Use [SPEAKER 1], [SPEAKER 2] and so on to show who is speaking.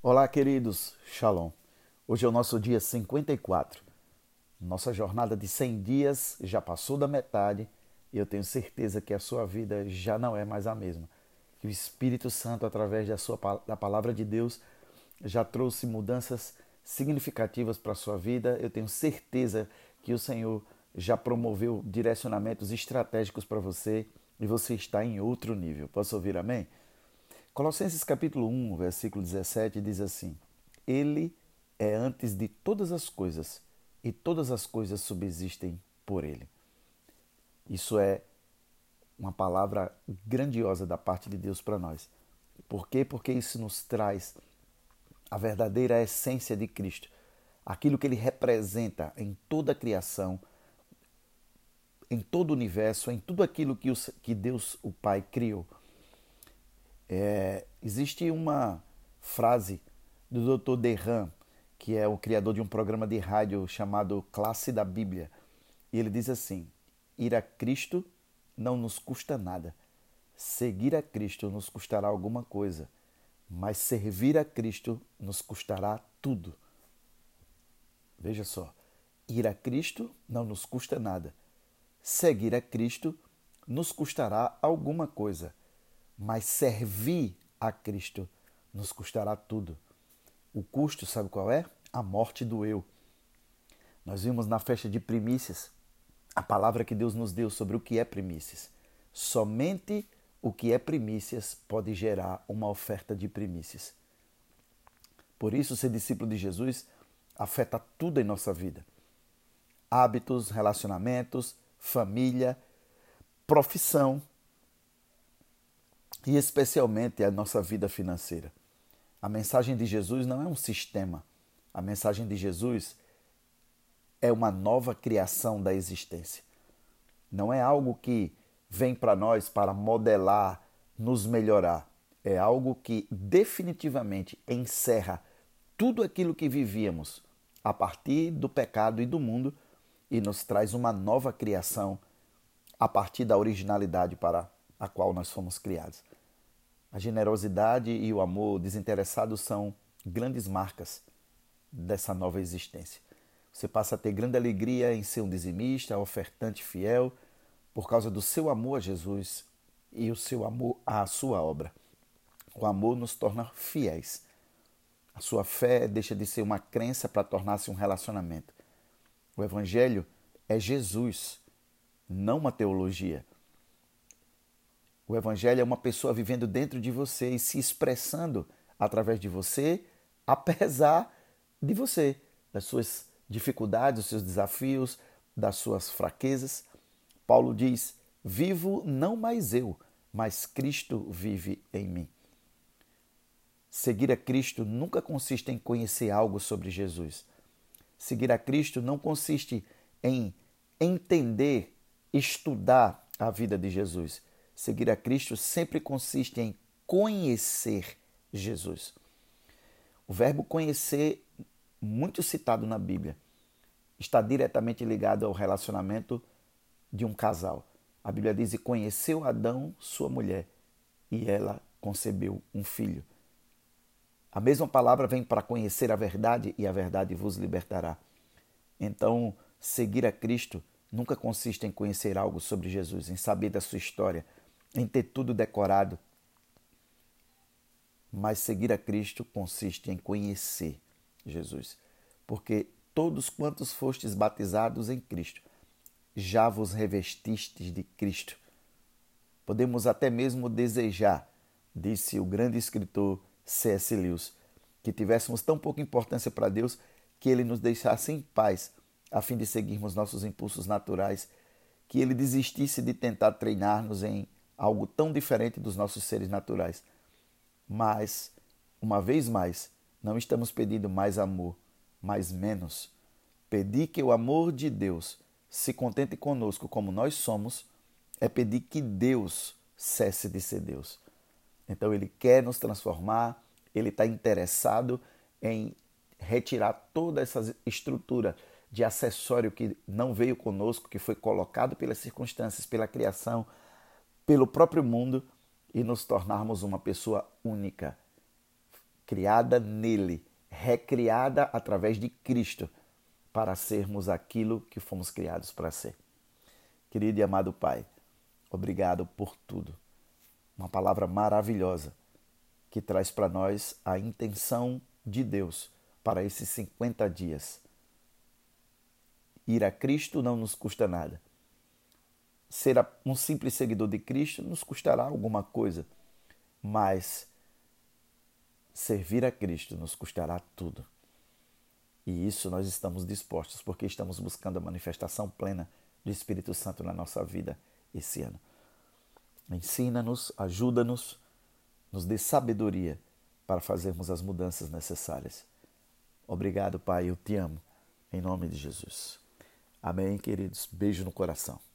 [SPEAKER 1] Olá, queridos. Shalom. Hoje é o nosso dia 54. Nossa jornada de 100 dias já passou da metade e eu tenho certeza que a sua vida já não é mais a mesma. Que o Espírito Santo, através da, sua, da palavra de Deus, já trouxe mudanças significativas para a sua vida. Eu tenho certeza que o Senhor já promoveu direcionamentos estratégicos para você e você está em outro nível. Posso ouvir amém? Colossenses capítulo 1, versículo 17 diz assim: Ele é antes de todas as coisas e todas as coisas subsistem por ele. Isso é uma palavra grandiosa da parte de Deus para nós. Por quê? Porque isso nos traz a verdadeira essência de Cristo, aquilo que ele representa em toda a criação, em todo o universo, em tudo aquilo que, que Deus, o Pai, criou. É, existe uma frase do Dr. Derram, que é o criador de um programa de rádio chamado Classe da Bíblia, e ele diz assim: Ir a Cristo não nos custa nada. Seguir a Cristo nos custará alguma coisa, mas servir a Cristo nos custará tudo. Veja só, ir a Cristo não nos custa nada. Seguir a Cristo nos custará alguma coisa, mas servir a Cristo nos custará tudo. O custo, sabe qual é? A morte do eu. Nós vimos na festa de primícias a palavra que Deus nos deu sobre o que é primícias. Somente o que é primícias pode gerar uma oferta de primícias. Por isso, ser discípulo de Jesus afeta tudo em nossa vida: hábitos, relacionamentos, família, profissão e especialmente a nossa vida financeira. A mensagem de Jesus não é um sistema. A mensagem de Jesus é uma nova criação da existência. Não é algo que vem para nós para modelar, nos melhorar. É algo que definitivamente encerra tudo aquilo que vivíamos a partir do pecado e do mundo e nos traz uma nova criação a partir da originalidade para a qual nós fomos criados. A generosidade e o amor desinteressado são grandes marcas dessa nova existência. Você passa a ter grande alegria em ser um dizimista, ofertante fiel, por causa do seu amor a Jesus e o seu amor à sua obra. O amor nos torna fiéis. A sua fé deixa de ser uma crença para tornar-se um relacionamento. O Evangelho é Jesus, não uma teologia. O Evangelho é uma pessoa vivendo dentro de você e se expressando através de você, apesar de você, das suas dificuldades, dos seus desafios, das suas fraquezas. Paulo diz: Vivo não mais eu, mas Cristo vive em mim. Seguir a Cristo nunca consiste em conhecer algo sobre Jesus. Seguir a Cristo não consiste em entender, estudar a vida de Jesus. Seguir a Cristo sempre consiste em conhecer Jesus. O verbo conhecer, muito citado na Bíblia, está diretamente ligado ao relacionamento de um casal. A Bíblia diz: E conheceu Adão, sua mulher, e ela concebeu um filho. A mesma palavra vem para conhecer a verdade e a verdade vos libertará. Então, seguir a Cristo nunca consiste em conhecer algo sobre Jesus, em saber da sua história, em ter tudo decorado. Mas seguir a Cristo consiste em conhecer Jesus. Porque todos quantos fostes batizados em Cristo, já vos revestistes de Cristo. Podemos até mesmo desejar, disse o grande escritor C.S. Lewis, que tivéssemos tão pouca importância para Deus que ele nos deixasse em paz, a fim de seguirmos nossos impulsos naturais, que ele desistisse de tentar treinar-nos em algo tão diferente dos nossos seres naturais. Mas, uma vez mais, não estamos pedindo mais amor, mas menos. Pedir que o amor de Deus se contente conosco como nós somos é pedir que Deus cesse de ser Deus. Então ele quer nos transformar, ele está interessado em retirar toda essa estrutura de acessório que não veio conosco, que foi colocado pelas circunstâncias, pela criação, pelo próprio mundo e nos tornarmos uma pessoa única, criada nele, recriada através de Cristo, para sermos aquilo que fomos criados para ser. Querido e amado Pai, obrigado por tudo. Uma palavra maravilhosa que traz para nós a intenção de Deus para esses 50 dias. Ir a Cristo não nos custa nada. Ser um simples seguidor de Cristo nos custará alguma coisa, mas servir a Cristo nos custará tudo. E isso nós estamos dispostos, porque estamos buscando a manifestação plena do Espírito Santo na nossa vida esse ano. Ensina-nos, ajuda-nos, nos dê sabedoria para fazermos as mudanças necessárias. Obrigado, Pai, eu te amo. Em nome de Jesus. Amém, queridos. Beijo no coração.